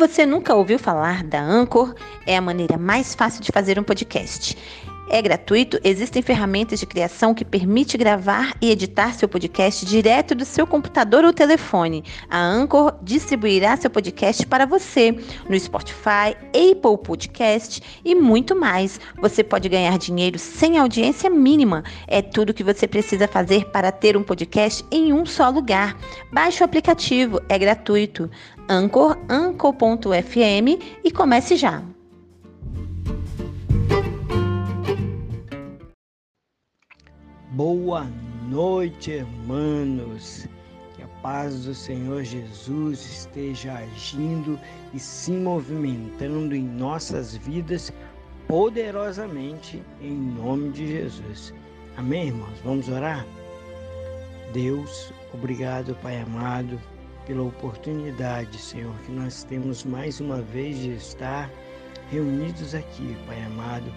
você nunca ouviu falar da Anchor, é a maneira mais fácil de fazer um podcast. É gratuito, existem ferramentas de criação que permite gravar e editar seu podcast direto do seu computador ou telefone. A Anchor distribuirá seu podcast para você no Spotify, Apple Podcast e muito mais. Você pode ganhar dinheiro sem audiência mínima. É tudo que você precisa fazer para ter um podcast em um só lugar. Baixe o aplicativo, é gratuito. Anchor, anchor.fm e comece já. Boa noite, irmãos. Que a paz do Senhor Jesus esteja agindo e se movimentando em nossas vidas poderosamente em nome de Jesus. Amém, irmãos? Vamos orar? Deus, obrigado, Pai amado, pela oportunidade, Senhor, que nós temos mais uma vez de estar reunidos aqui, Pai amado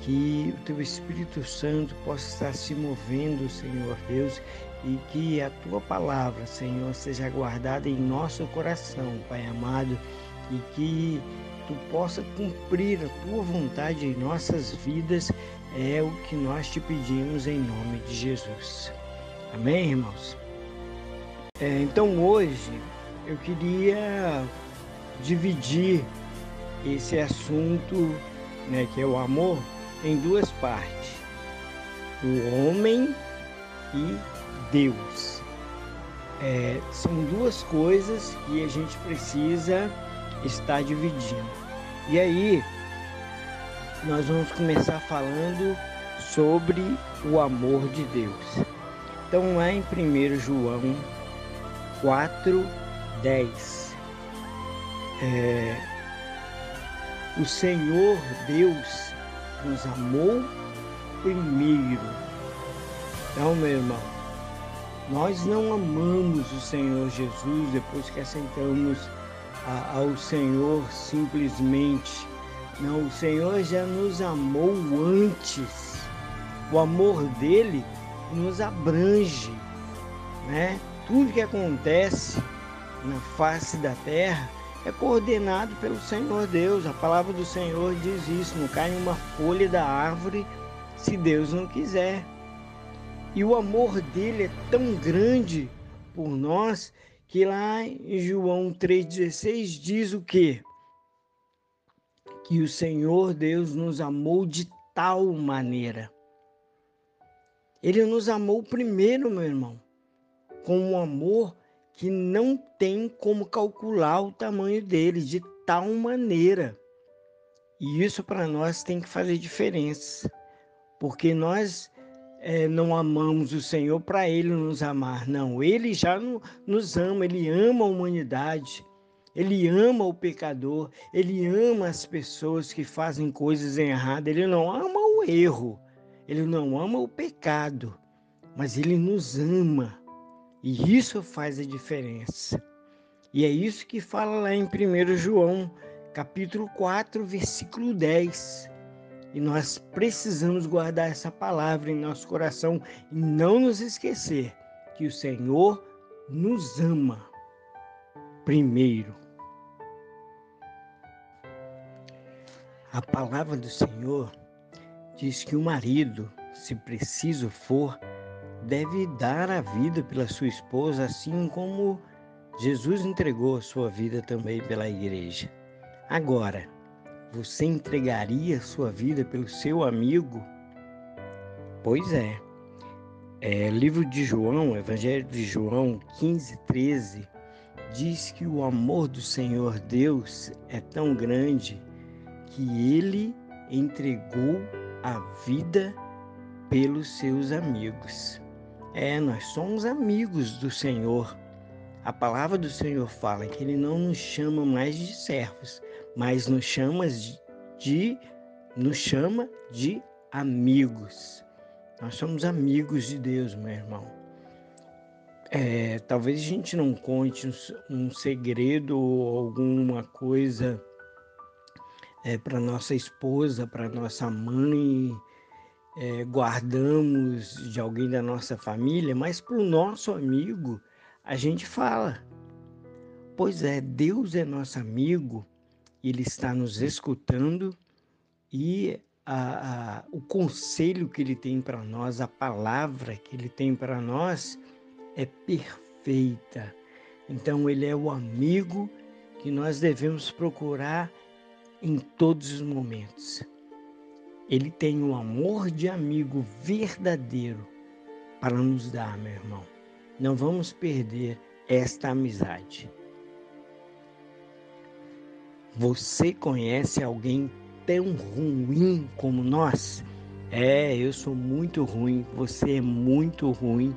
que o teu Espírito Santo possa estar se movendo, Senhor Deus, e que a tua palavra, Senhor, seja guardada em nosso coração, Pai amado, e que tu possa cumprir a tua vontade em nossas vidas, é o que nós te pedimos em nome de Jesus. Amém, irmãos? É, então hoje eu queria dividir esse assunto, né, que é o amor, em duas partes: o homem e Deus. É, são duas coisas que a gente precisa estar dividindo. E aí, nós vamos começar falando sobre o amor de Deus. Então, lá em 1 João 4, 10, é, o Senhor Deus nos amou primeiro. Então, meu irmão, nós não amamos o Senhor Jesus depois que aceitamos a, ao Senhor simplesmente. Não, o Senhor já nos amou antes. O amor dele nos abrange, né? Tudo que acontece na face da terra é coordenado pelo Senhor Deus. A palavra do Senhor diz isso: não cai uma folha da árvore se Deus não quiser. E o amor dele é tão grande por nós que lá em João 3,16 diz o quê? Que o Senhor Deus nos amou de tal maneira. Ele nos amou primeiro, meu irmão, com um amor que não tem como calcular o tamanho dele de tal maneira. E isso para nós tem que fazer diferença, porque nós é, não amamos o Senhor para Ele nos amar, não. Ele já no, nos ama, Ele ama a humanidade, Ele ama o pecador, Ele ama as pessoas que fazem coisas erradas, Ele não ama o erro, Ele não ama o pecado, mas Ele nos ama. E isso faz a diferença. E é isso que fala lá em 1 João, capítulo 4, versículo 10. E nós precisamos guardar essa palavra em nosso coração e não nos esquecer que o Senhor nos ama primeiro. A palavra do Senhor diz que o marido, se preciso for, deve dar a vida pela sua esposa, assim como Jesus entregou a sua vida também pela igreja. Agora, você entregaria a sua vida pelo seu amigo? Pois é. é livro de João, Evangelho de João 15, 13, diz que o amor do Senhor Deus é tão grande que ele entregou a vida pelos seus amigos. É, nós somos amigos do Senhor. A palavra do Senhor fala que Ele não nos chama mais de servos, mas nos chama de, nos chama de amigos. Nós somos amigos de Deus, meu irmão. É, talvez a gente não conte um, um segredo ou alguma coisa é, para nossa esposa, para nossa mãe, é, guardamos de alguém da nossa família, mas para o nosso amigo a gente fala. Pois é, Deus é nosso amigo, Ele está nos escutando e a, a, o conselho que Ele tem para nós, a palavra que Ele tem para nós é perfeita. Então, Ele é o amigo que nós devemos procurar em todos os momentos. Ele tem um amor de amigo verdadeiro para nos dar, meu irmão. Não vamos perder esta amizade. Você conhece alguém tão ruim como nós? É, eu sou muito ruim, você é muito ruim.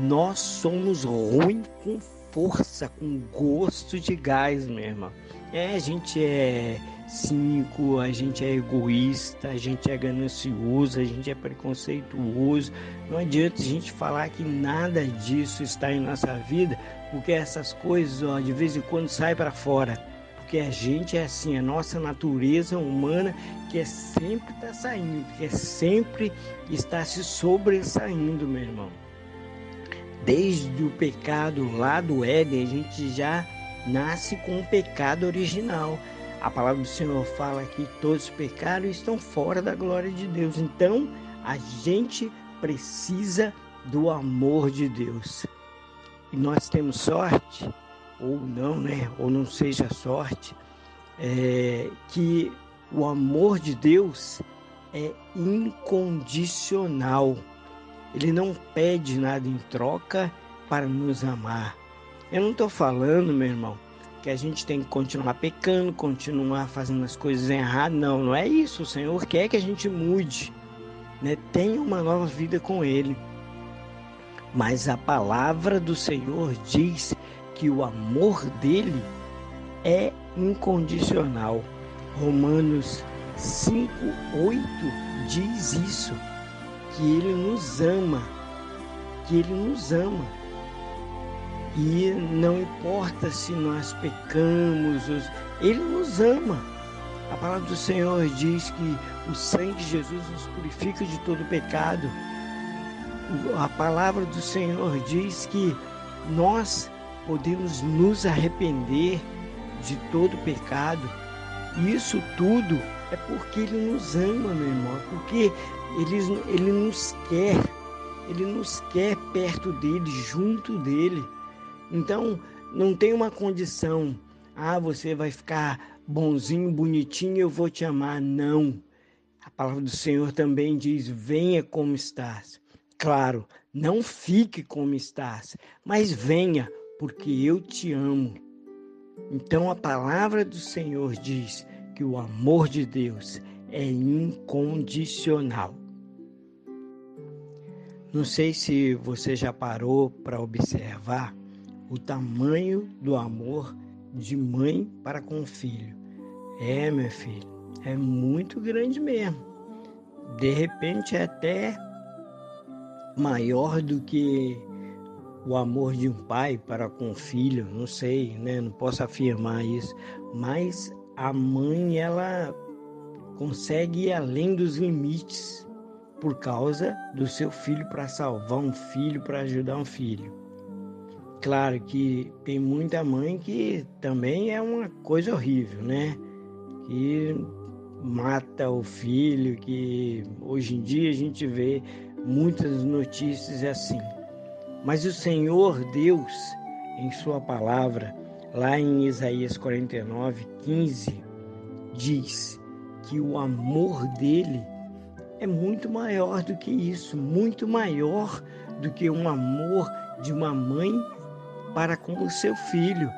Nós somos ruins com força, com gosto de gás, meu irmão. É, a gente é cínico, a gente é egoísta, a gente é ganancioso, a gente é preconceituoso. Não adianta a gente falar que nada disso está em nossa vida, porque essas coisas, ó, de vez em quando saem para fora. Porque a gente é assim, a nossa natureza humana que é sempre está saindo, que é sempre está se sobressaindo, meu irmão. Desde o pecado lá do Éden, a gente já nasce com o pecado original. A palavra do Senhor fala que todos pecaram e estão fora da glória de Deus. Então, a gente precisa do amor de Deus. E nós temos sorte, ou não, né? Ou não seja sorte, é, que o amor de Deus é incondicional. Ele não pede nada em troca para nos amar. Eu não estou falando, meu irmão, que a gente tem que continuar pecando, continuar fazendo as coisas erradas. Não, não é isso. O Senhor quer que a gente mude, né? tenha uma nova vida com Ele. Mas a palavra do Senhor diz que o amor dele é incondicional. Romanos 5, 8 diz isso, que ele nos ama, que ele nos ama. E não importa se nós pecamos, Ele nos ama. A palavra do Senhor diz que o sangue de Jesus nos purifica de todo pecado. A palavra do Senhor diz que nós podemos nos arrepender de todo pecado. Isso tudo é porque Ele nos ama, meu irmão, porque Ele, Ele nos quer, Ele nos quer perto dele, junto dele. Então, não tem uma condição, ah, você vai ficar bonzinho, bonitinho, eu vou te amar. Não. A palavra do Senhor também diz: venha como estás. Claro, não fique como estás, mas venha, porque eu te amo. Então a palavra do Senhor diz que o amor de Deus é incondicional. Não sei se você já parou para observar o tamanho do amor de mãe para com o filho. É, meu filho, é muito grande mesmo. De repente é até maior do que o amor de um pai para com o filho, não sei, né? Não posso afirmar isso, mas a mãe ela consegue ir além dos limites por causa do seu filho para salvar um filho, para ajudar um filho. Claro que tem muita mãe que também é uma coisa horrível, né? Que mata o filho, que hoje em dia a gente vê muitas notícias assim. Mas o Senhor Deus, em Sua palavra, lá em Isaías 49, 15, diz que o amor dele é muito maior do que isso, muito maior do que um amor de uma mãe para com o seu filho.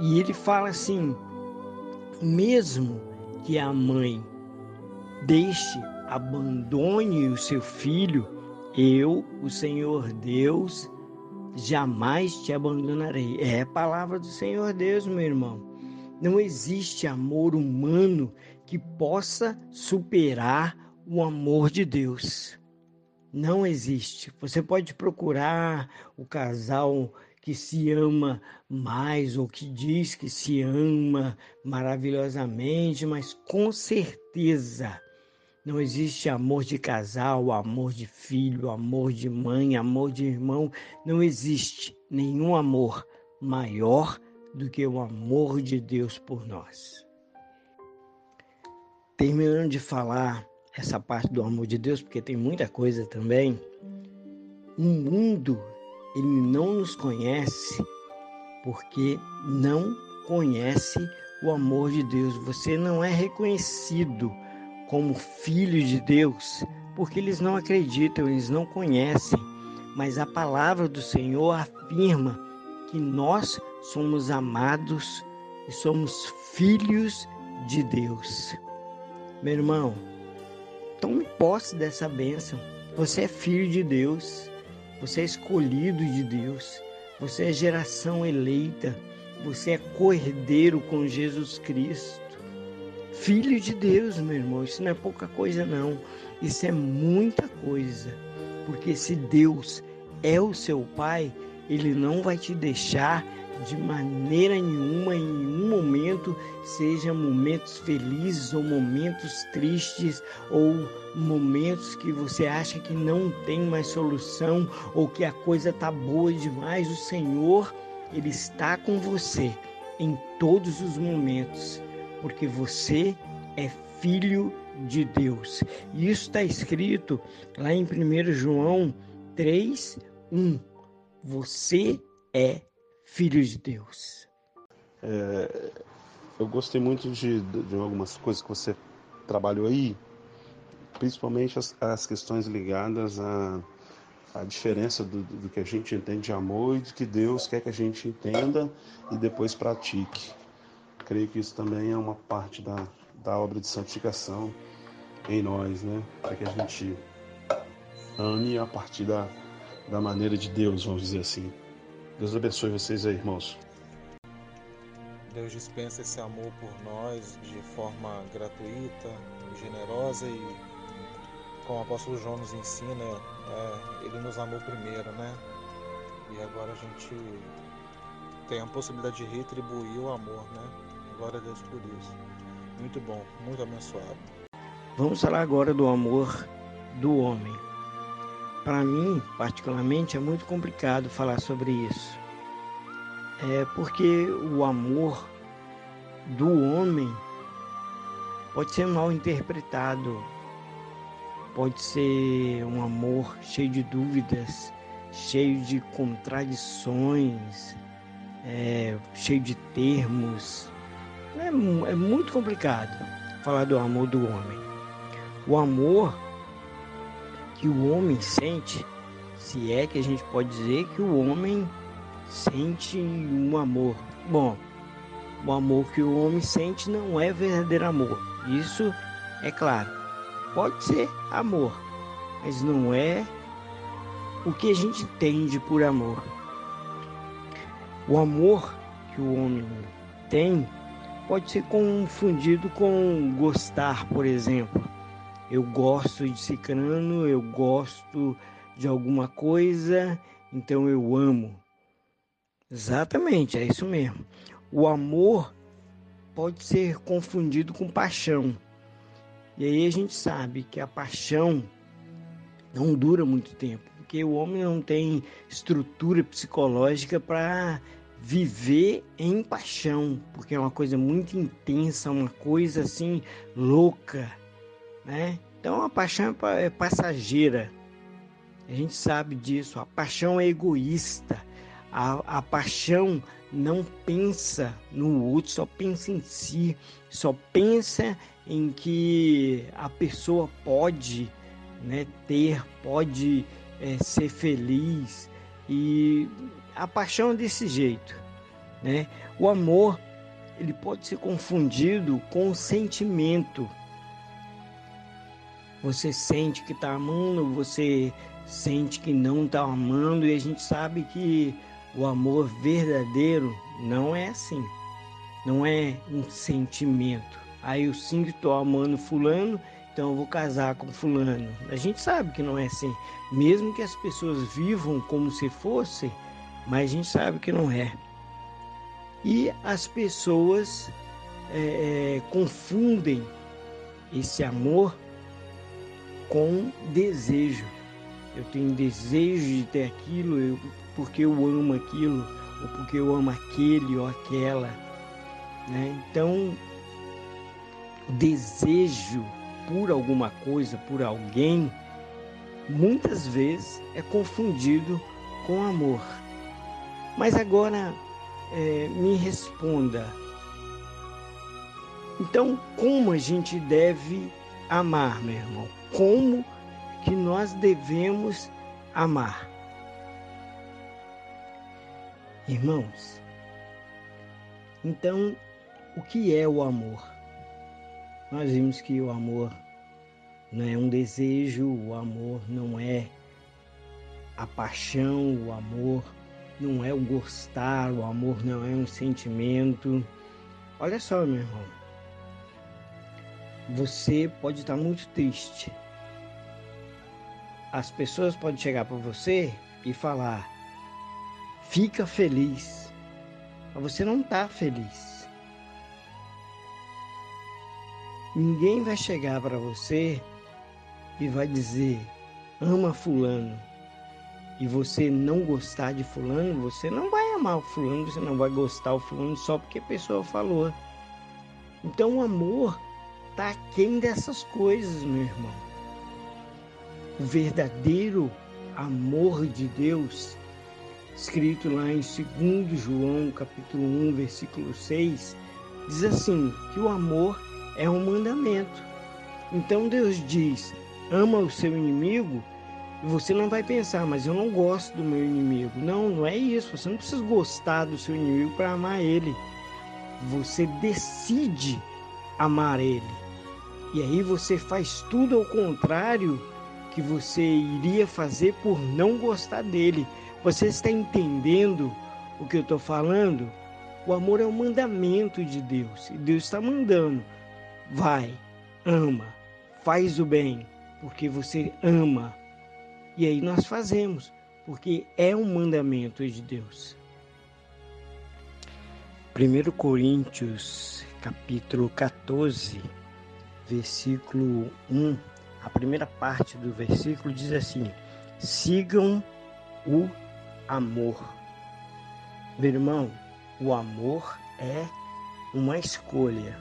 E ele fala assim: mesmo que a mãe deixe, abandone o seu filho, eu, o Senhor Deus, jamais te abandonarei. É a palavra do Senhor Deus, meu irmão. Não existe amor humano que possa superar o amor de Deus. Não existe. Você pode procurar o casal que se ama mais ou que diz que se ama maravilhosamente, mas com certeza não existe amor de casal, amor de filho, amor de mãe, amor de irmão. Não existe nenhum amor maior do que o amor de Deus por nós. Terminando de falar essa parte do amor de Deus, porque tem muita coisa também, o mundo ele não nos conhece porque não conhece o amor de Deus. Você não é reconhecido como filho de Deus porque eles não acreditam, eles não conhecem. Mas a palavra do Senhor afirma que nós somos amados e somos filhos de Deus. Meu irmão, tome posse dessa bênção. Você é filho de Deus, você é escolhido de Deus, você é geração eleita, você é cordeiro com Jesus Cristo. Filho de Deus, meu irmão, isso não é pouca coisa, não. Isso é muita coisa. Porque se Deus é o seu Pai, Ele não vai te deixar de maneira nenhuma, em nenhum momento, seja momentos felizes ou momentos tristes ou momentos que você acha que não tem mais solução ou que a coisa tá boa demais, o Senhor, ele está com você em todos os momentos, porque você é filho de Deus. E isso está escrito lá em 1 João 3, 1. Você é filho de Deus. É, eu gostei muito de, de, algumas coisas que você trabalhou aí, principalmente as, as questões ligadas à, à diferença do, do, que a gente entende de amor e do que Deus quer que a gente entenda e depois pratique. Creio que isso também é uma parte da, da obra de santificação em nós, né? Para que a gente ame a partir da, da maneira de Deus, vamos dizer assim. Deus abençoe vocês aí, irmãos. Deus dispensa esse amor por nós de forma gratuita, generosa e, como o apóstolo João nos ensina, é, ele nos amou primeiro, né? E agora a gente tem a possibilidade de retribuir o amor, né? Glória a Deus por isso. Muito bom, muito abençoado. Vamos falar agora do amor do homem. Para mim, particularmente, é muito complicado falar sobre isso. É porque o amor do homem pode ser mal interpretado, pode ser um amor cheio de dúvidas, cheio de contradições, é, cheio de termos. É, é muito complicado falar do amor do homem. O amor que o homem sente, se é que a gente pode dizer que o homem sente um amor. Bom, o amor que o homem sente não é verdadeiro amor. Isso é claro. Pode ser amor, mas não é o que a gente entende por amor. O amor que o homem tem pode ser confundido com gostar, por exemplo. Eu gosto de cicrano, eu gosto de alguma coisa, então eu amo. Exatamente, é isso mesmo. O amor pode ser confundido com paixão. E aí a gente sabe que a paixão não dura muito tempo, porque o homem não tem estrutura psicológica para viver em paixão, porque é uma coisa muito intensa, uma coisa assim louca né? Então a paixão é, é passageira. A gente sabe disso. A paixão é egoísta. A, a paixão não pensa no outro, só pensa em si, só pensa em que a pessoa pode né, ter, pode é, ser feliz. E a paixão é desse jeito. Né? O amor ele pode ser confundido com o sentimento. Você sente que está amando, você sente que não está amando, e a gente sabe que o amor verdadeiro não é assim. Não é um sentimento. Aí eu sim que estou amando fulano, então eu vou casar com fulano. A gente sabe que não é assim. Mesmo que as pessoas vivam como se fosse, mas a gente sabe que não é. E as pessoas é, confundem esse amor com desejo. Eu tenho desejo de ter aquilo eu, porque eu amo aquilo, ou porque eu amo aquele ou aquela. Né? Então, desejo por alguma coisa, por alguém, muitas vezes é confundido com amor. Mas agora é, me responda. Então, como a gente deve amar, meu irmão? Como que nós devemos amar? Irmãos, então, o que é o amor? Nós vimos que o amor não é um desejo, o amor não é a paixão, o amor não é o gostar, o amor não é um sentimento. Olha só, meu irmão. Você pode estar muito triste. As pessoas podem chegar para você e falar: fica feliz. Mas você não está feliz. Ninguém vai chegar para você e vai dizer: ama Fulano e você não gostar de fulano, você não vai amar o fulano, você não vai gostar do fulano só porque a pessoa falou. Então o amor está aquém dessas coisas, meu irmão. O verdadeiro amor de Deus, escrito lá em 2 João, capítulo 1, versículo 6, diz assim, que o amor é um mandamento. Então Deus diz: ama o seu inimigo você não vai pensar, mas eu não gosto do meu inimigo. Não, não é isso. Você não precisa gostar do seu inimigo para amar ele. Você decide amar ele. E aí você faz tudo ao contrário que você iria fazer por não gostar dele. Você está entendendo o que eu estou falando? O amor é um mandamento de Deus. E Deus está mandando. Vai, ama, faz o bem, porque você ama e aí nós fazemos, porque é um mandamento de Deus. 1 Coríntios, capítulo 14, versículo 1, a primeira parte do versículo diz assim: sigam o amor. Meu irmão, o amor é uma escolha.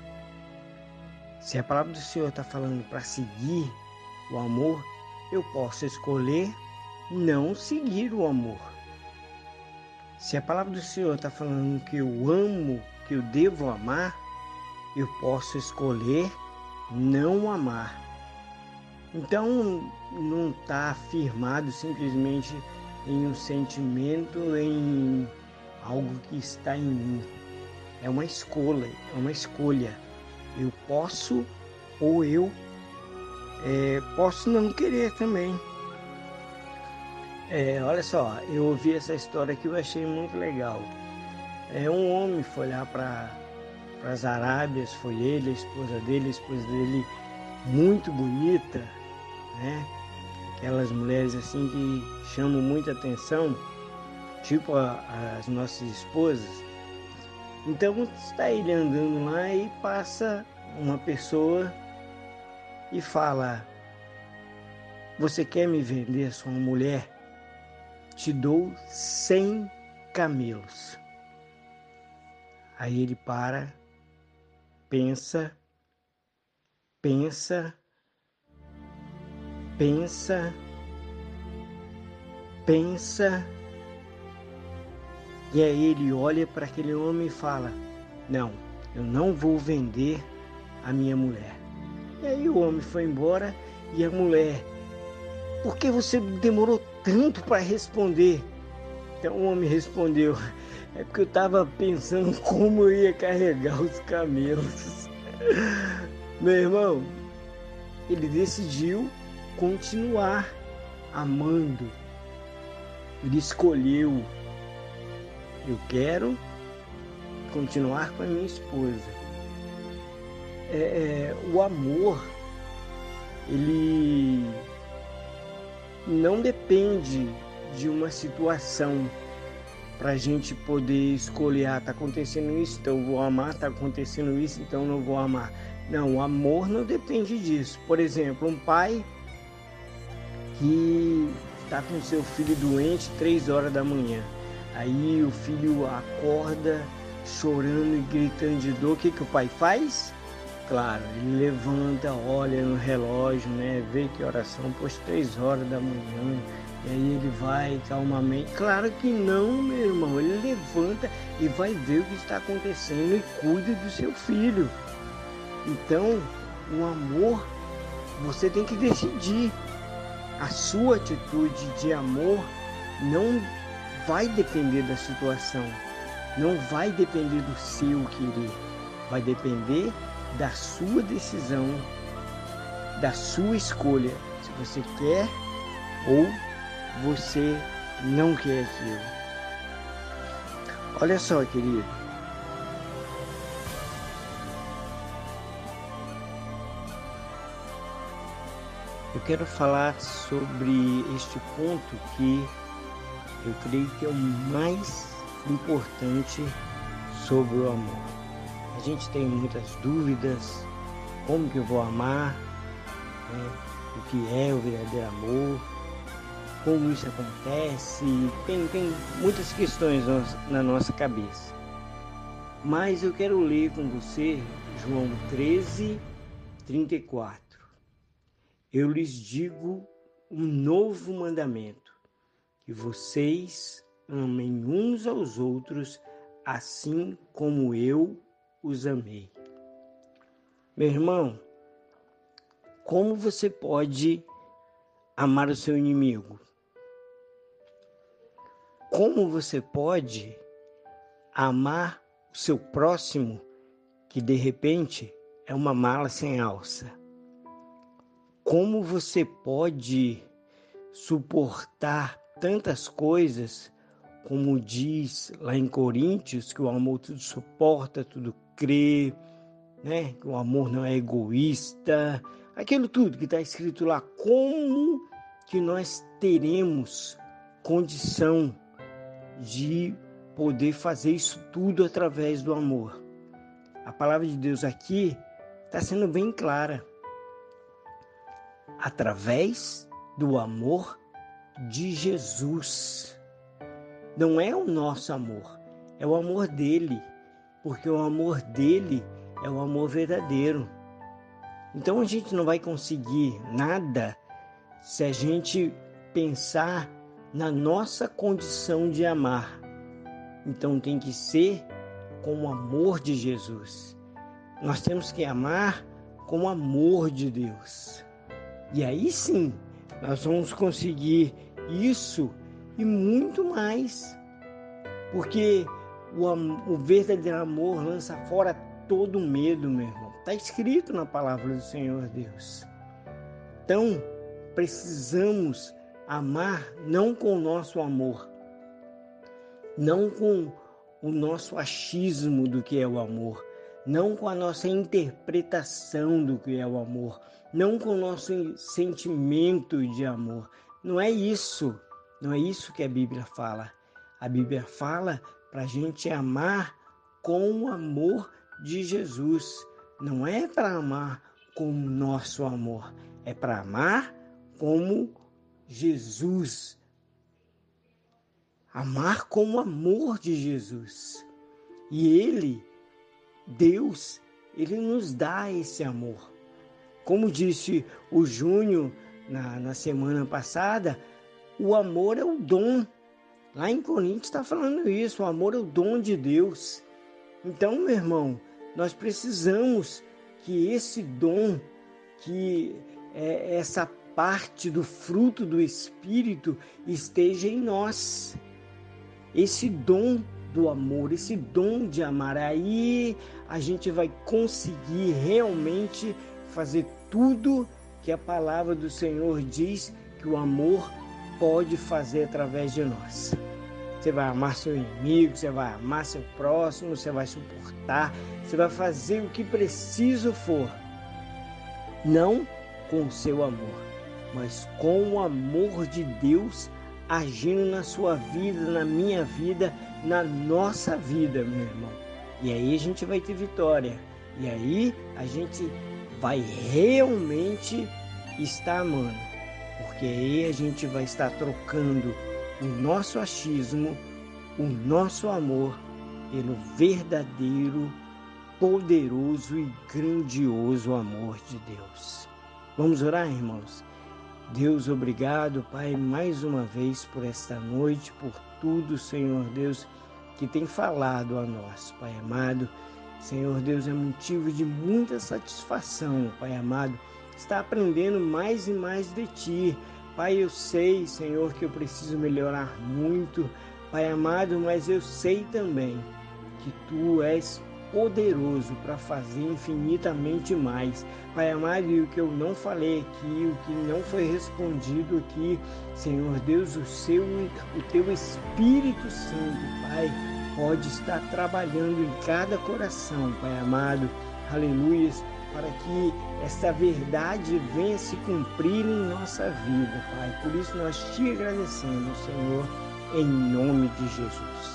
Se a palavra do Senhor está falando para seguir o amor, eu posso escolher não seguir o amor. Se a palavra do Senhor está falando que eu amo, que eu devo amar, eu posso escolher não amar. Então não está afirmado simplesmente em um sentimento, em algo que está em mim. É uma escolha, é uma escolha. Eu posso ou eu é, posso não querer também. É, olha só, eu ouvi essa história que eu achei muito legal. É, um homem foi lá para as Arábias, foi ele, a esposa dele, a esposa dele muito bonita, né? Aquelas mulheres assim que chamam muita atenção, tipo a, as nossas esposas. Então está ele andando lá e passa uma pessoa e fala: Você quer me vender sua mulher? Te dou cem camelos. Aí ele para, pensa, pensa, pensa, pensa, e aí ele olha para aquele homem e fala: Não, eu não vou vender a minha mulher. E aí o homem foi embora e a mulher, por que você demorou tanto para responder? Então o homem respondeu, é porque eu estava pensando como eu ia carregar os camelos. Meu irmão, ele decidiu continuar amando. Ele escolheu, eu quero continuar com a minha esposa é, é, o amor ele não depende de uma situação para a gente poder escolher, ah, tá acontecendo isso, então eu vou amar, tá acontecendo isso, então não vou amar. Não, o amor não depende disso. Por exemplo, um pai que está com seu filho doente três horas da manhã. Aí o filho acorda chorando e gritando de dor. O que, que o pai faz? Claro, ele levanta, olha no relógio, né? Vê que oração, pôs três horas da manhã. E aí ele vai calmamente. Claro que não, meu irmão. Ele levanta e vai ver o que está acontecendo e cuida do seu filho. Então, o amor, você tem que decidir. A sua atitude de amor não vai depender da situação, não vai depender do seu querer, vai depender da sua decisão, da sua escolha, se você quer ou você não quer aquilo. Olha só, querido. Quero falar sobre este ponto que eu creio que é o mais importante sobre o amor. A gente tem muitas dúvidas, como que eu vou amar, né? o que é o verdadeiro amor, como isso acontece, tem, tem muitas questões na nossa cabeça. Mas eu quero ler com você João 13, 34. Eu lhes digo um novo mandamento que vocês amem uns aos outros assim como eu os amei. Meu irmão, como você pode amar o seu inimigo? Como você pode amar o seu próximo que de repente é uma mala sem alça? Como você pode suportar tantas coisas, como diz lá em Coríntios, que o amor tudo suporta, tudo crê, né? Que o amor não é egoísta, aquilo tudo que está escrito lá. Como que nós teremos condição de poder fazer isso tudo através do amor? A palavra de Deus aqui está sendo bem clara. Através do amor de Jesus. Não é o nosso amor, é o amor dele, porque o amor dele é o amor verdadeiro. Então a gente não vai conseguir nada se a gente pensar na nossa condição de amar. Então tem que ser com o amor de Jesus. Nós temos que amar com o amor de Deus. E aí sim, nós vamos conseguir isso e muito mais. Porque o, o verdadeiro amor lança fora todo medo, meu irmão. Está escrito na palavra do Senhor Deus. Então, precisamos amar não com o nosso amor, não com o nosso achismo do que é o amor, não com a nossa interpretação do que é o amor, não com o nosso sentimento de amor, não é isso, não é isso que a Bíblia fala. A Bíblia fala para a gente amar com o amor de Jesus. Não é para amar com o nosso amor, é para amar como Jesus. Amar com o amor de Jesus. E Ele, Deus, Ele nos dá esse amor. Como disse o Júnior na, na semana passada, o amor é o dom. Lá em Coríntios está falando isso, o amor é o dom de Deus. Então, meu irmão, nós precisamos que esse dom, que é essa parte do fruto do Espírito esteja em nós. Esse dom do amor, esse dom de amar. Aí a gente vai conseguir realmente fazer tudo que a palavra do Senhor diz que o amor pode fazer através de nós. Você vai amar seu inimigo, você vai amar seu próximo, você vai suportar, você vai fazer o que preciso for. Não com o seu amor, mas com o amor de Deus agindo na sua vida, na minha vida, na nossa vida, meu irmão. E aí a gente vai ter vitória. E aí a gente vai realmente estar amando, porque aí a gente vai estar trocando o nosso achismo o nosso amor pelo verdadeiro, poderoso e grandioso amor de Deus. Vamos orar, irmãos? Deus, obrigado, Pai, mais uma vez por esta noite, por tudo, Senhor Deus, que tem falado a nós, Pai amado. Senhor Deus, é motivo de muita satisfação, Pai amado, está aprendendo mais e mais de Ti. Pai, eu sei, Senhor, que eu preciso melhorar muito, Pai amado, mas eu sei também que Tu és poderoso para fazer infinitamente mais. Pai amado, e o que eu não falei aqui, o que não foi respondido aqui, Senhor Deus, o seu, o teu Espírito Santo, Pai, pode estar trabalhando em cada coração, Pai amado. Aleluias, para que esta verdade venha se cumprir em nossa vida, Pai. Por isso nós te agradecemos, Senhor, em nome de Jesus.